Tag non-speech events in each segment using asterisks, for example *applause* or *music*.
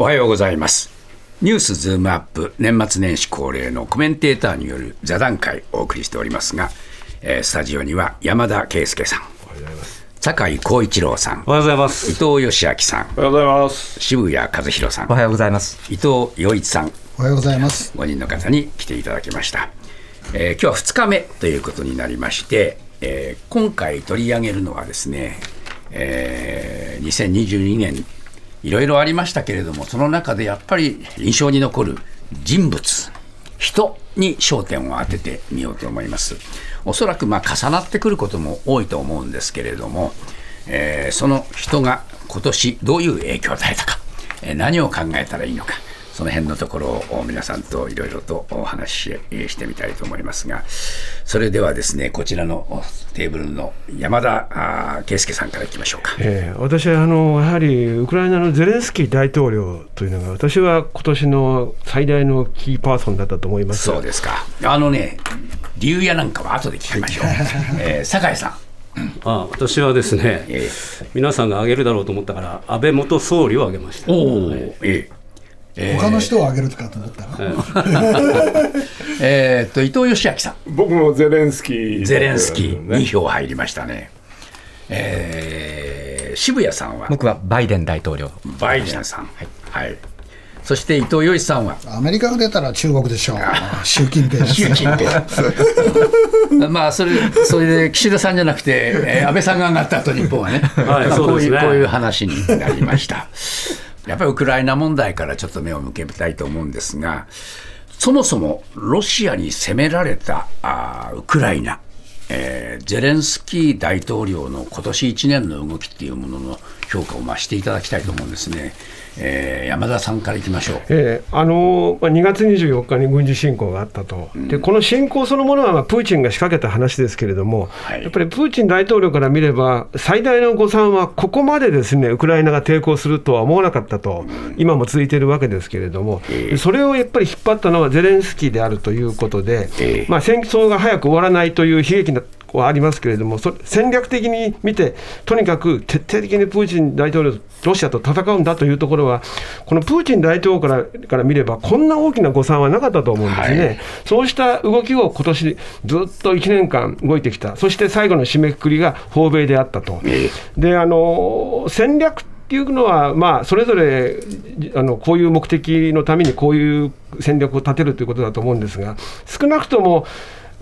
おはようございます。ニュースズームアップ年末年始恒例のコメンテーターによる座談会をお送りしておりますが、えー、スタジオには山田圭介さん酒井光一郎さんおはようございます。伊藤義明さんおはようございます。渋谷和弘さんおはようございます。伊藤洋一さんおはようございます。5人の方に来ていただきました、えー、今日は2日目ということになりまして、えー、今回取り上げるのはですね、えー、2022年いろいろありましたけれどもその中でやっぱり印象に残る人物人に焦点を当ててみようと思います。おそらくまあ重なってくることも多いと思うんですけれども、えー、その人が今年どういう影響を与えたか、え、何を考えたらいいのかその辺のところを皆さんといろいろとお話ししてみたいと思いますが、それではですね、こちらのテーブルの山田圭介さんからいきましょうか、えー、私はあのやはりウクライナのゼレンスキー大統領というのが、私は今年の最大のキーパーソンだったと思います。そうですか、あのね、理由やなんかは後で聞きましょう、*laughs* えー、酒井さん。あ私はですね、えー、皆さんが挙げるだろうと思ったから、安倍元総理を挙げました。おえーえー、他の人を挙げるかと思ったら、えっと伊藤義明さん。僕もゼレンスキー、ゼレンスキー。2票入りましたね、えー、渋谷さんは？僕はバイデン大統領。バイデンさん。はい、はい。そして伊藤洋一さんは？アメリカが出たら中国でしょう、習近平習近平。*laughs* まあそれそれで岸田さんじゃなくて、えー、安倍さんが上がったと日本はね、はいまあ、こういう、こういう話になりました。やっぱりウクライナ問題からちょっと目を向けたいと思うんですが、そもそもロシアに攻められたあウクライナ、えー、ゼレンスキー大統領の今年1年の動きっていうものの評価を増していただきたいと思うんですね。えー、山田さんからいきましょう、えー、あの2月24日に軍事侵攻があったと、うん、でこの侵攻そのものは、まあ、プーチンが仕掛けた話ですけれども、はい、やっぱりプーチン大統領から見れば、最大の誤算は、ここまでですねウクライナが抵抗するとは思わなかったと、うん、今も続いているわけですけれども、えー、それをやっぱり引っ張ったのはゼレンスキーであるということで、えー、まあ、戦争が早く終わらないという悲劇なはありますけれども、戦略的に見て、とにかく徹底的にプーチン大統領、ロシアと戦うんだというところは、このプーチン大統領からから見れば、こんな大きな誤算はなかったと思うんですね、はい、そうした動きを今年ずっと1年間動いてきた、そして最後の締めくくりが訪米であったと。であの戦略っていうのは、まあ、それぞれあのこういう目的のためにこういう戦略を立てるということだと思うんですが、少なくとも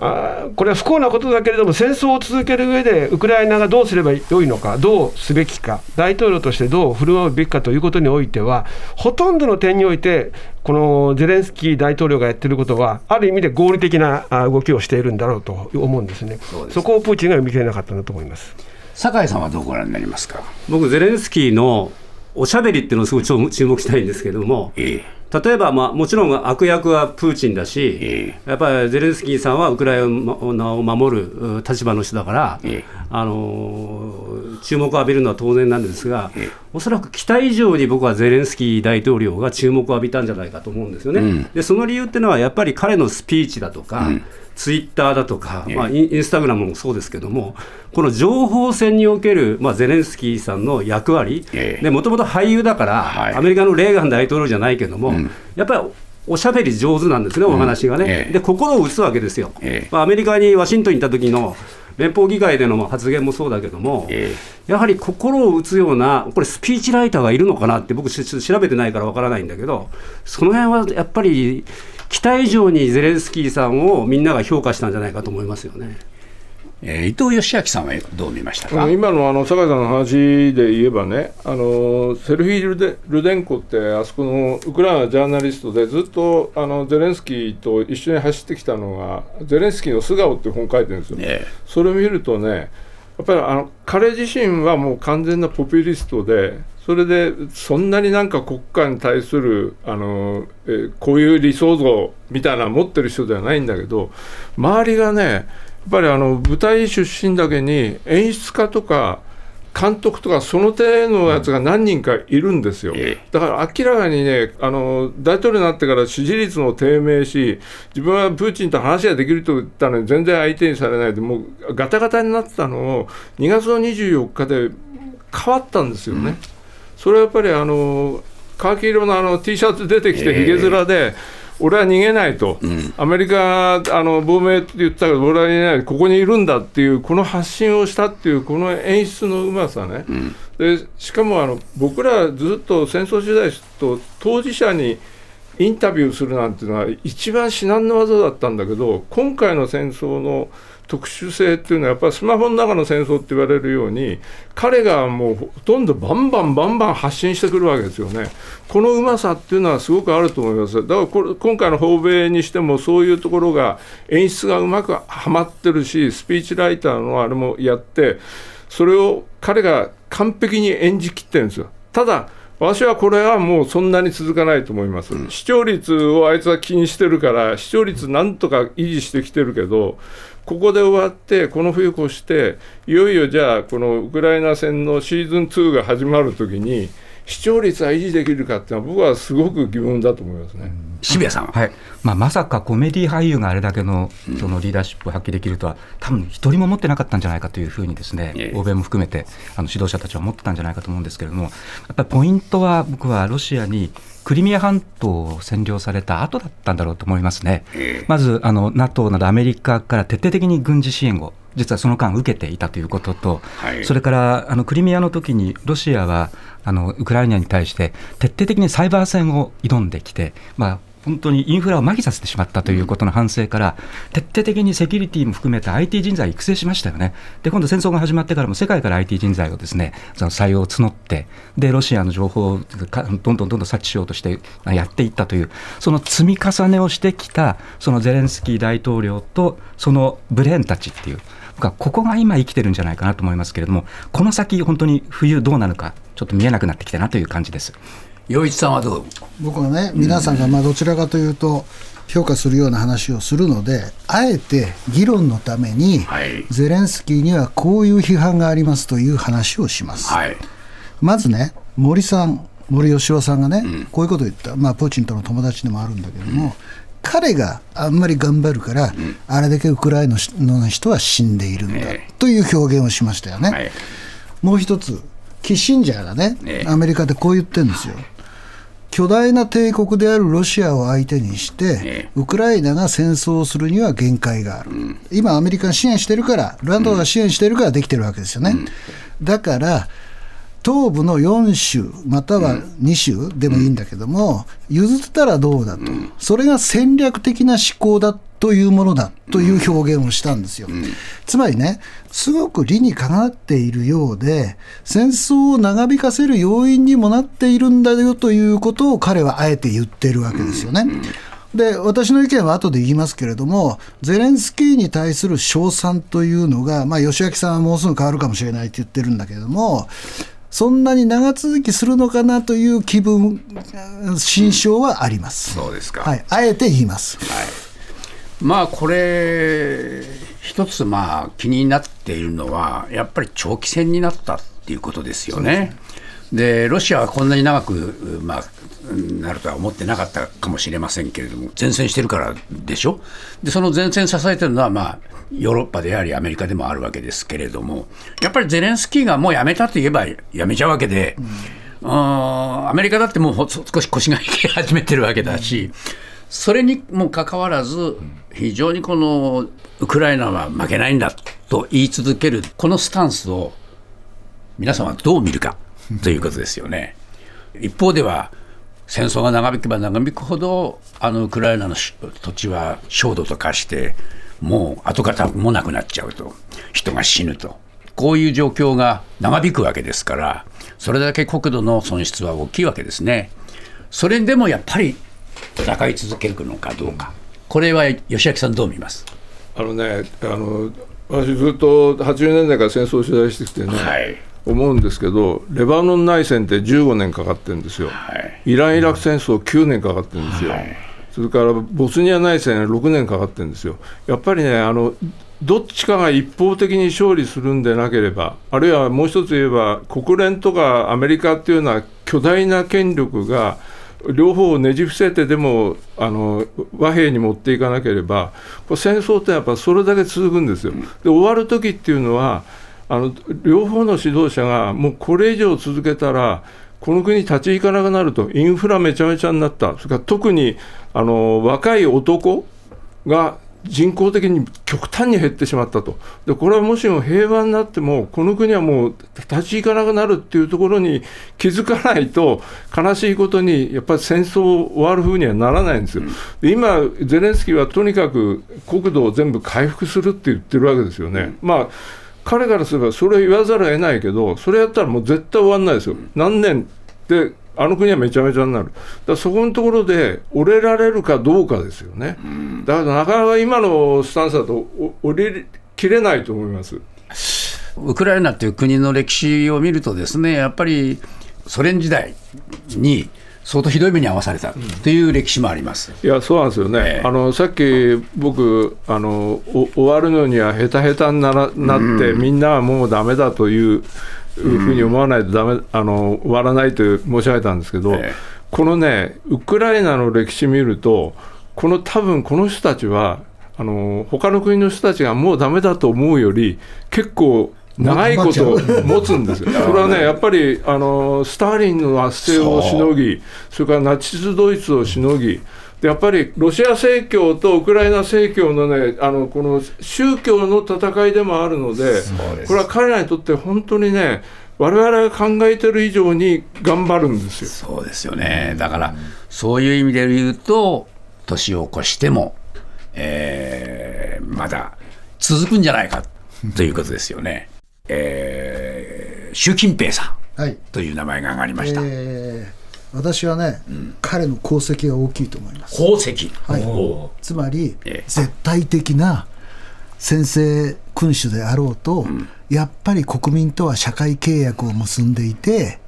あこれは不幸なことだけれども、戦争を続ける上で、ウクライナがどうすればよいのか、どうすべきか、大統領としてどう振る舞うべきかということにおいては、ほとんどの点において、このゼレンスキー大統領がやってることは、ある意味で合理的な動きをしているんだろうと思うんですね、そこをプーチンが読み切れなかったんだと思います。酒井さんはどうご覧になりますか？僕、ゼレンスキーのおしゃべりっていうのをすごい注目したいんですけれども。ええ例えば、まあ、もちろん悪役はプーチンだし、えー、やっぱりゼレンスキーさんはウクライナを守る立場の人だから、えー、あの注目を浴びるのは当然なんですが、えー、おそらく期待以上に僕はゼレンスキー大統領が注目を浴びたんじゃないかと思うんですよね。うん、でその理由っていうのは、やっぱり彼のスピーチだとか、うんツイッターだとか、まあ、インスタグラムもそうですけども、この情報戦における、まあ、ゼレンスキーさんの役割、もともと俳優だから、はい、アメリカのレーガン大統領じゃないけども、うん、やっぱりおしゃべり上手なんですね、お話がね、うん、で心を打つわけですよ、まあ、アメリカにワシントンに行った時の連邦議会での発言もそうだけども、やはり心を打つような、これ、スピーチライターがいるのかなって、僕、調べてないからわからないんだけど、その辺はやっぱり、期待以上にゼレンスキーさんをみんなが評価したんじゃないかと思いますよね。えー、伊藤義明さんはどう見ましたか？今のあの酒井さんの話で言えばね、あのセルフィールデ・ルデンコって、あそこのウクライナジャーナリストで、ずっとあのゼレンスキーと一緒に走ってきたのが、ゼレンスキーの素顔って本書いてるんですよ。ね、それを見るとね、やっぱりあの彼自身はもう完全なポピュリストで、それでそんなになんか国家に対するあの、えこういう理想像みたいなの持ってる人ではないんだけど周りがねやっぱりあの舞台出身だけに演出家とか監督とかその手のやつが何人かいるんですよ、だから明らかにねあの大統領になってから支持率も低迷し自分はプーチンと話ができると言ったのに全然相手にされないでもうガタガタになってたのを2月の24日で変わったんですよね。うんそれはやっぱりあのカーキ色のあの T シャツ出てきて、ひげ面で、俺は逃げないと、うん、アメリカあの亡命って言ったけど、俺は逃げない、ここにいるんだっていう、この発信をしたっていう、この演出のうまさね、うん、でしかもあの僕らずっと戦争時代と当事者にインタビューするなんていうのは、一番至難の技だったんだけど、今回の戦争の特殊性っていうのはやっぱりスマホの中の戦争って言われるように彼がもうほとんどバンバンバンバン発信してくるわけですよね。このうまさっていうのはすごくあると思います。だからこれ今回の訪米にしてもそういうところが演出がうまくはまってるしスピーチライターのあれもやってそれを彼が完璧に演じきってるんですよ。ただ私はこれはもうそんなに続かないと思います、視聴率をあいつは気にしてるから、視聴率なんとか維持してきてるけど、ここで終わって、この冬越して、いよいよじゃあ、このウクライナ戦のシーズン2が始まるときに、視聴率は維持できるかっていうのは、僕はすごく疑問だと思いますね。渋谷さんは？い。まあ、まさかコメディ俳優があれだけのそのリーダーシップを発揮できるとは、多分一人も持ってなかったんじゃないかというふうにですね、欧米も含めてあの指導者たちは思ってたんじゃないかと思うんですけれども、やっぱりポイントは、僕はロシアにクリミア半島を占領された後だったんだろうと思いますね。まずあの NATO などアメリカから徹底的に軍事支援を実はその間受けていたということと、はい、それからあのクリミアの時にロシアはあのウクライナに対して徹底的にサイバー戦を挑んできて、まあ、本当にインフラを麻痺させてしまったということの反省から、徹底的にセキュリティも含めて IT 人材育成しましたよね。で、今度戦争が始まってからも世界から IT 人材をですね、その採用を募って、で、ロシアの情報をどんどんどんどん察知しようとしてやっていったという、その積み重ねをしてきた、そのゼレンスキー大統領と、そのブレーンたちっていう、僕はここが今生きてるんじゃないかなと思いますけれども、この先、本当に冬どうなるか、ちょっと見えなくなってきたなという感じです。洋一さんはどう？僕はね皆さんがまあどちらかというと評価するような話をするのであえて議論のために、はい、ゼレンスキーにはこういう批判がありますという話をします、はい、まずね森さん森喜朗さんがね、うん、こういうことを言った、まあ、プーチンとの友達でもあるんだけども、うん、彼があんまり頑張るから、うん、あれだけウクライナの人は死んでいるんだ、という表現をしましたよね。はい、もう一つキッシンジャーがね、アメリカでこう言ってるんですよ。巨大な帝国であるロシアを相手にして、ウクライナが戦争をするには限界がある、今、アメリカが支援してるから、ランドが支援してるからできてるわけですよね。だから東部の4州、または2州でもいいんだけども、譲ったらどうだと、それが戦略的な思考だというものだという表現をしたんですよ。つまりね、すごく理にかなっているようで、戦争を長引かせる要因にもなっているんだよということを彼はあえて言ってるわけですよね。で私の意見は後で言いますけれども、ゼレンスキーに対する称賛というのが、まあ、吉明さんはもうすぐ変わるかもしれないって言ってるんだけれども、そんなに長続きするのかなという気分、心象はあります。そうですか。はい、あえて言います。はいまあこれ、一つまあ気になっているのは、やっぱり長期戦になったっていうことですよね。でロシアはこんなに長く、まあ、なるとは思ってなかったかもしれませんけれども、前線してるからでしょ、でその前線支えてるのは、まあ、ヨーロッパであり、アメリカでもあるわけですけれども、やっぱりゼレンスキーがもうやめたと言えばやめちゃうわけで、うん、アメリカだってもう少し腰が引き始めてるわけだし。うんそれにもかかわらず、非常にこのウクライナは負けないんだと言い続ける、このスタンスを皆さんはどう見るかということですよね。一方では、戦争が長引けば長引くほど、あのウクライナの土地は焦土と化して、もう跡形もなくなっちゃうと、人が死ぬと、こういう状況が長引くわけですから、それだけ国土の損失は大きいわけですね。それでもやっぱり戦い続けるのかどうか、これは吉明さん、どう見ます？あのねあの、私、ずっと80年代から戦争を取材してきてね、はい、思うんですけど、レバノン内戦って15年かかってるんですよ、はい、イラン・イラク戦争9年かかってるんですよ、はい、それからボスニア内戦6年かかってるんですよ。やっぱりねあのどっちかが一方的に勝利するんでなければ、あるいはもう一つ言えば、国連とかアメリカっていうような巨大な権力が、両方をねじ伏せてでもあの和平に持っていかなければ、戦争ってやっぱそれだけ続くんですよ。で終わる時っていうのはあの両方の指導者がもうこれ以上続けたらこの国立ち行かなくなると、インフラめちゃめちゃになった、それから特にあの若い男が人口的に極端に減ってしまったと、でこれはもしも平和になっても、この国はもう立ち行かなくなるっていうところに気づかないと、悲しいことに、やっぱり戦争終わるふうにはならないんですよ。で今、ゼレンスキーはとにかく国土を全部回復するって言ってるわけですよね。まあ彼からすればそれ言わざるを得ないけど、それやったらもう絶対終わんないですよ。何年であの国はめちゃめちゃになる、だそこのところで折れられるかどうかですよね、だからなかなか今のスタンスだと折れきれないと思います。ウクライナという国の歴史を見るとですねやっぱりソ連時代に相当ひどい目に遭わされたという歴史もあります。いやそうなんですよね、えー、あのさっき僕あの終わるのにはへたへたにならなって、みんなはもうだめだといういうふうに思わないとダメ、あの終わらないと申し上げたんですけど、えこのね、ウクライナの歴史見ると、この多分この人たちは、あの他の国の人たちがもうだめだと思うより、結構長いこと持つんですよ。*laughs* それはね、やっぱりあのスターリンの圧政をしのぎ、それからナチス・ドイツをしのぎ、でやっぱりロシア正教とウクライナ正教のね、あのこの宗教の戦いでもあるので、これは彼らにとって本当にね、我々が考えてる以上に頑張るんですよ。そうですよね。だから、そういう意味で言うと、年を越しても、えー、まだ続くんじゃないかということですよね。えー、習近平さん、はい、という名前が挙がりました。えー私はね、うん、彼の功績が大きいと思います。功績、はい、つまり、ええ、絶対的な先制君主であろうと、うん、やっぱり国民とは社会契約を結んでいて、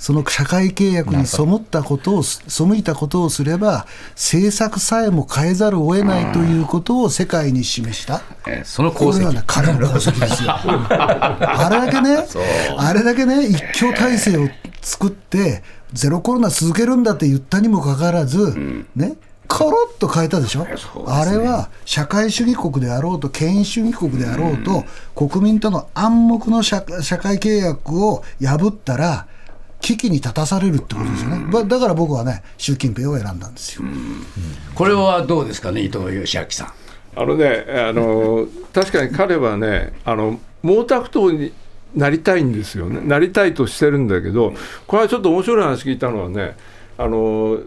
その社会契約に背ったことを、背いたことをすれば、政策さえも変えざるを得ないということを世界に示した。えその功績。これはね、彼の功績ですよ。*laughs* あれだけね、あれだけね、一強体制を作って、ゼロコロナ続けるんだって言ったにもかかわらず、うん、ね、コロッと変えたでしょ、ね、あれは社会主義国であろうと、権威主義国であろうと、うん、国民との暗黙の社社会契約を破ったら、危機に立たされるってことですよね、うん、だから僕はね、習近平を選んだんですよ、これはどうですかね、伊藤義明さん。あのね、あの確かに彼はね、あの毛沢東になりたいんですよね、なりたいとしてるんだけど、これはちょっと面白い話聞いたのはね、あの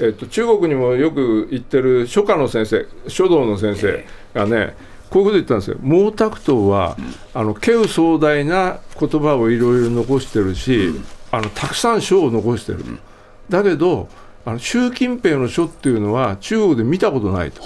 えっと、中国にもよく行ってる書家の先生、書道の先生がね、こういうこと言ったんですよ、毛沢東は、あの稀有壮大な言葉をいろいろ残してるし、あのたくさん書を残してる。だけどあの習近平の書っていうのは中国で見たことないと。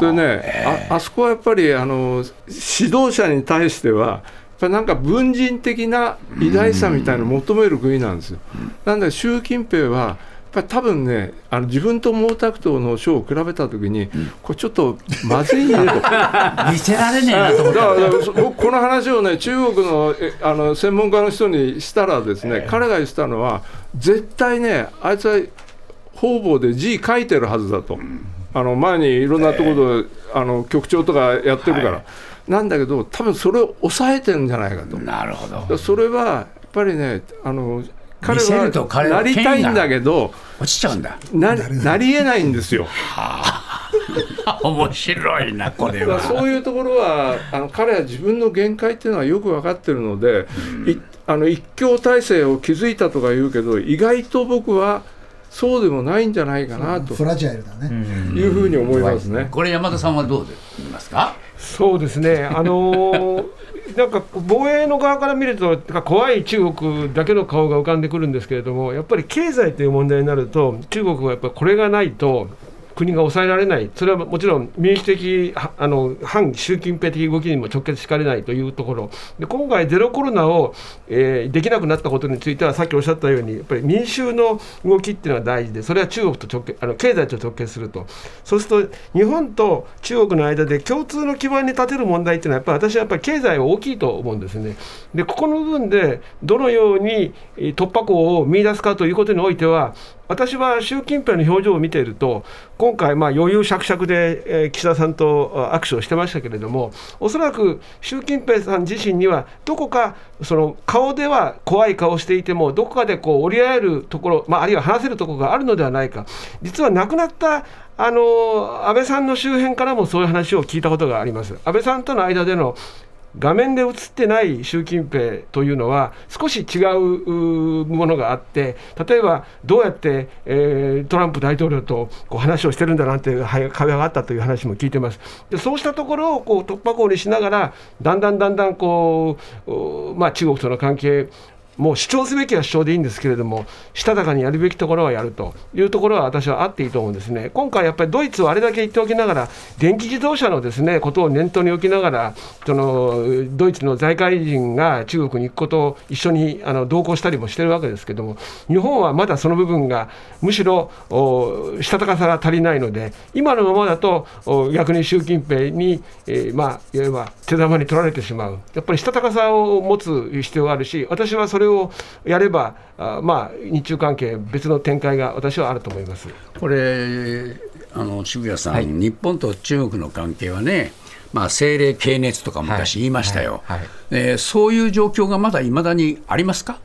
でねああそこはやっぱりあの指導者に対してはぱなんか文人的な偉大さみたいなのを求める国なんですよ。なんで習近平はやっぱり多分ねあの自分と毛沢東の書を比べたときに、これちょっとまずいねと。*laughs* 見せられねえなと思ってだから僕この話をね中国のあの専門家の人にしたらですね、えー、彼が言ってたのは絶対ねあいつは方々で字書いてるはずだと、あの前にいろんなところで、えー、あの局長とかやってるから。はいなんだけど多分それを抑えてるんじゃないかと。なるほど。それはやっぱりねあの彼はなりたいんだけど落ちちゃうんだ。ななりえないんですよ。*laughs* 面白いなこれは。そういうところはあの彼は自分の限界っていうのはよく分かってるので、うん、あの一強体制を築いたとか言うけど意外と僕はそうでもないんじゃないかなと。フラジャイルだね。いうふうに思いますね。これ山田さんはどうで言いますか？そうですね、あのー、*laughs* なんか防衛の側から見ると、怖い中国だけの顔が浮かんでくるんですけれども、やっぱり経済という問題になると、中国はやっぱこれがないと、国が抑えられない、それはもちろん民主的、あの反習近平的動きにも直結しかねないというところ、で今回、ゼロコロナを、えー、できなくなったことについては、さっきおっしゃったように、やっぱり民衆の動きっていうのは大事で、それは中国と直結あの経済と直結すると、そうすると、日本と中国の間で共通の基盤に立てる問題っていうのは、やっぱり私はやっぱり経済は大きいと思うんですね。でここの部分でどのように突破口を見出すかということにおいては、私は習近平の表情を見ていると、今回、まあ、余裕しゃくしゃくで、えー、岸田さんと握手をしてましたけれども、おそらく習近平さん自身には、どこかその顔では怖い顔をしていても、どこかでこう折り合えるところ、まあ、あるいは話せるところがあるのではないか、実は亡くなったあの安倍さんの周辺からもそういう話を聞いたことがあります。安倍さんとの間での画面で映ってない習近平というのは少し違うものがあって例えばどうやって、えー、トランプ大統領とこう話をしてるんだなんて壁があったという話も聞いてます。でそうしたところをこう突破口にしながらだんだんだんだんこう、まあ、中国との関係もう主張すべきは主張でいいんですけれども、したたかにやるべきところはやるというところは私はあっていいと思うんですね。今回やっぱりドイツをあれだけ言っておきながら、電気自動車のですねことを念頭に置きながら、そのドイツの財界人が中国に行くことを一緒にあの同行したりもしてるわけですけれども、日本はまだその部分がむしろしたたかさが足りないので、今のままだと逆に習近平に、えー、まあ、いわば手玉に取られてしまう、やっぱりしたたかさを持つ必要があるし、私はそれをやれば、あまあ、日中関係、別の展開が私はあると思います。これ、あの渋谷さん、はい、日本と中国の関係はね、まあ、政令系熱とか昔言いましたよ、はい。はい、えー、そういう状況がまだいまだにありますか？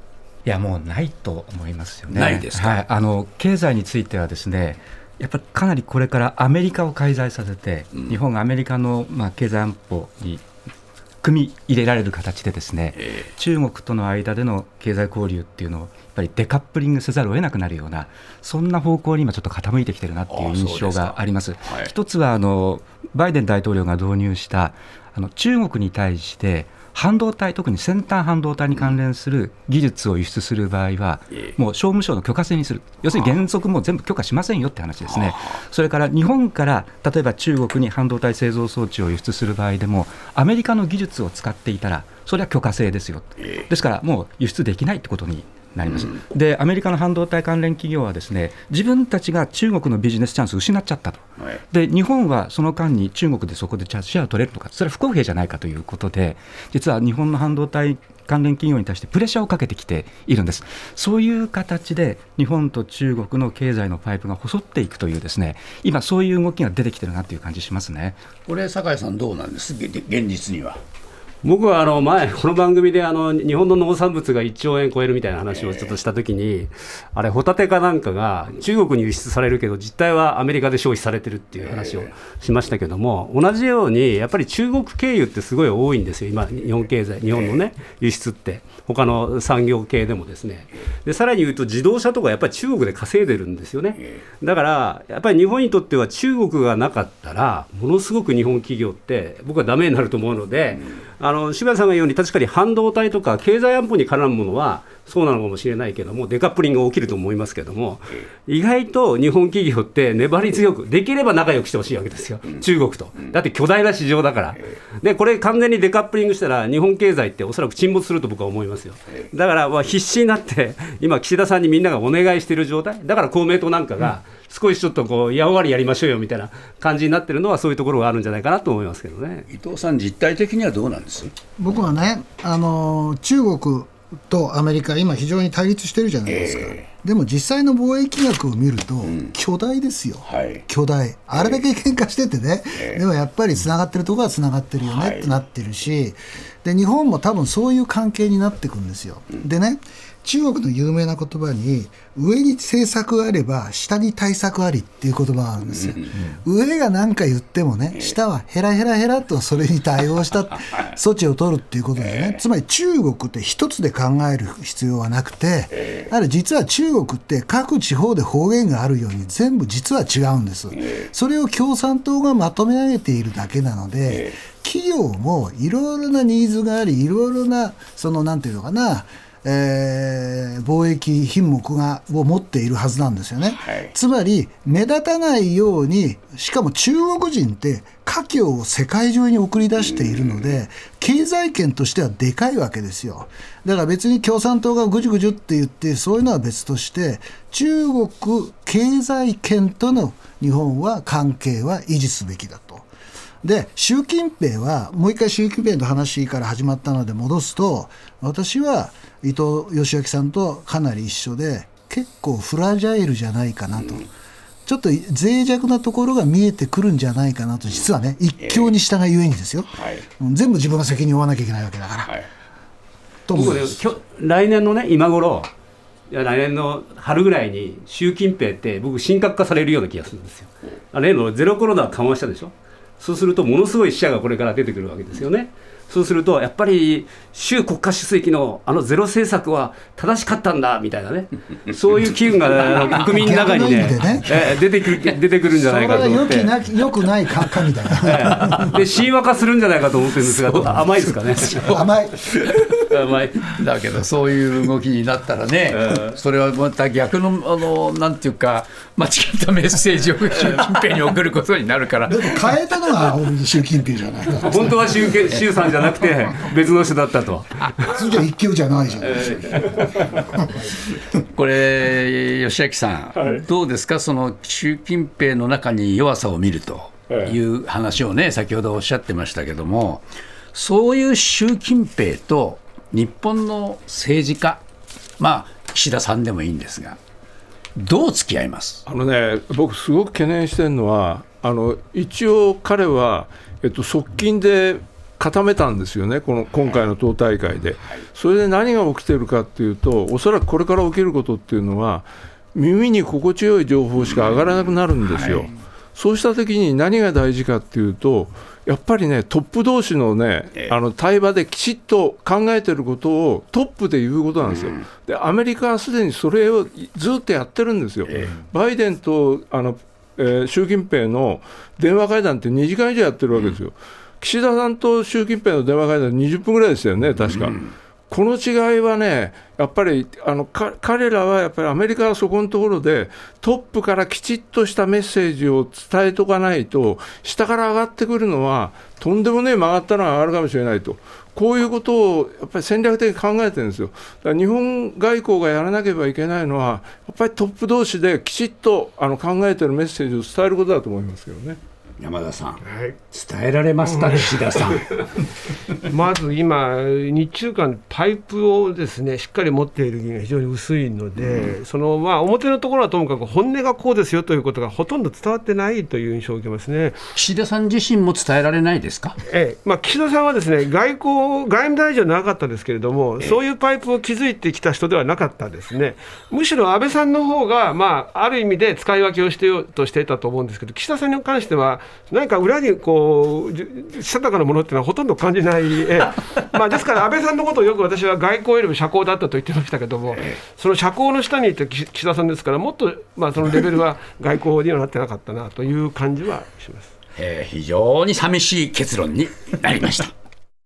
いや、もうないと思いますよね。ないですか、はい、あの経済についてはですねやっぱりかなりこれからアメリカを介在させて、うん、日本がアメリカの、まあ、経済安保に組み入れられる形でですね、えー、中国との間での経済交流っていうのをやっぱりデカップリングせざるを得なくなるようなそんな方向に今ちょっと傾いてきてるなっていう印象があります。すはい、一つはあのバイデン大統領が導入したあの中国に対して半導体、特に先端半導体に関連する技術を輸出する場合は、もう商務省の許可制にする、要するに原則も全部許可しませんよって話ですね、それから日本から例えば中国に半導体製造装置を輸出する場合でも、アメリカの技術を使っていたら、それは許可制ですよ、ですからもう輸出できないってことになります、うん、でアメリカの半導体関連企業はですね自分たちが中国のビジネスチャンスを失っちゃったと、はい、で日本はその間に中国でそこでシェアを取れるのか、それは不公平じゃないかということで、実は日本の半導体関連企業に対してプレッシャーをかけてきているんです、そういう形で日本と中国の経済のパイプが細っていくという、ですね今、そういう動きが出てきてるなという感じしますね。これ、酒井さん、どうなんです、現実には。僕はあの前、この番組であの日本の農産物が1兆円超えるみたいな話をちょっとしたときに、あれ、ホタテかなんかが中国に輸出されるけど、実態はアメリカで消費されてるっていう話をしましたけども、同じように、やっぱり中国経由ってすごい多いんですよ、今、日本経済、日本のね、輸出って、他の産業系でもですね。でさらに言うと、自動車とかやっぱり中国で稼いでるんですよね。だから、やっぱり日本にとっては中国がなかったら、ものすごく日本企業って、僕はだめになると思うので、あの渋谷さんが言うように、確かに半導体とか経済安保に絡むものは、そうなのかもしれないけども、デカップリングが起きると思いますけども、意外と日本企業って粘り強く、できれば仲良くしてほしいわけですよ、中国と。だって巨大な市場だから。で、これ、完全にデカップリングしたら、日本経済っておそらく沈没すると僕は思いますよ。だから、まあ、必死になって、今、岸田さんにみんながお願いしている状態、だから公明党なんかが、少しちょっとこうやんわりやりましょうよみたいな感じになってるのはそういうところがあるんじゃないかなと思いますけどね。伊藤さん、実態的にはどうなんです？僕はね、あの中国とアメリカ、今、非常に対立してるじゃないですか、えー、でも実際の貿易額を見ると、巨大ですよ、はい、巨大、あれだけ喧嘩しててね、えー、でもやっぱりつながってるところはつながってるよねってなってるし、で日本も多分そういう関係になっていくんですよ。でね中国の有名な言葉に上に政策があれば下に対策ありっていう言葉があるんですよ。上が何か言ってもね下はヘラヘラヘラとそれに対応した *laughs* 措置を取るっていうことですね。つまり中国って一つで考える必要はなくてあれ実は中国って各地方で方言があるように全部実は違うんです。それを共産党がまとめ上げているだけなので企業もいろいろなニーズがありいろいろなそのなんていうのかなえー、貿易品目がを持っているはずなんですよね、はい、つまり目立たないようにしかも中国人って華僑を世界中に送り出しているので経済圏としてはでかいわけですよ。だから別に共産党がぐじゅぐじゅって言ってそういうのは別として中国経済圏との日本は関係は維持すべきだと。で習近平はもう一回習近平の話から始まったので戻すと私は伊藤義明さんとかなり一緒で結構フラジャイルじゃないかなと。ちょっと脆弱なところが見えてくるんじゃないかなと、実はね、一強に従いゆえにですよ、はい、全部自分が責任を負わなきゃいけないわけだから。はい、と僕ね、来年のね、今頃いや来年の春ぐらいに習近平って僕神格化されるような気がするんですよ。例のゼロコロナ緩和したでしょそうするとものすごい死者がこれから出てくるわけですよね。そうするとやっぱり習国家主席のあのゼロ政策は正しかったんだみたいなね、*laughs* そういう機運が国民の中にね、ねえ出てくる出てくるんじゃないかと思って。よくないかみたいな。で神話化するんじゃないかと思ってるんですが、甘いですかね。甘い。甘い。だけどそういう動きになったらね、それはまた逆のあのなんていうか間違ったメッセージを習近平に送ることになるから。変えたのは習近平じゃないか。本当は習習さんじゃなくて別の人だったと。それじゃ一級じゃないじゃない *laughs* これ吉明さん、はい、どうですか？その習近平の中に弱さを見るという話をね先ほどおっしゃってましたけどもそういう習近平と日本の政治家まあ岸田さんでもいいんですがどう付き合います？あのね僕すごく懸念してるのはあの一応彼は、えっと、側近で固めたんですよね、この今回の党大会で。それで何が起きてるかっていうと、おそらくこれから起きることっていうのは、耳に心地よい情報しか上がらなくなるんですよ。そうしたときに何が大事かっていうと、やっぱりね、トップ同士のね、あの対話できちっと考えてることをトップで言うことなんですよ。で、アメリカはすでにそれをずっとやってるんですよ。バイデンとあの、えー、習近平の電話会談って2時間以上やってるわけですよ。岸田さんと習近平の電話会談20分ぐらいでしたよね、確か。うんこの違いはね、やっぱりあの彼らはやっぱりアメリカはそこのところで、トップからきちっとしたメッセージを伝えとかないと、下から上がってくるのは、とんでもねえ曲がったのが上がるかもしれないと、こういうことをやっぱり戦略的に考えてるんですよ。だから日本外交がやらなければいけないのは、やっぱりトップ同士できちっとあの考えてるメッセージを伝えることだと思いますけどね。山田さん、はい、伝えられますか、岸田さん？*laughs* まず今、日中間、パイプをですねしっかり持っている議員が非常に薄いので、うん、そのまあ、表のところはともかく、本音がこうですよということがほとんど伝わってないという印象を受けますね。岸田さん自身も伝えられないですか、ええ。まあ、岸田さんはですね外交、外務大臣はなかったですけれども、ええ、そういうパイプを築いてきた人ではなかったですね、むしろ安倍さんの方がまあ、ある意味で使い分けをしてようとしていたと思うんですけど、岸田さんに関しては、何か裏にこうしたたかなものっていうのはほとんど感じない、*laughs* えまあ、ですから安倍さんのことをよく私は外交よりも社交だったと言ってましたけども、その社交の下にいて岸田さんですから、もっと、まあ、そのレベルは外交にはなってなかったなという感じはします。えー、非常に寂しい結論になりました。*laughs*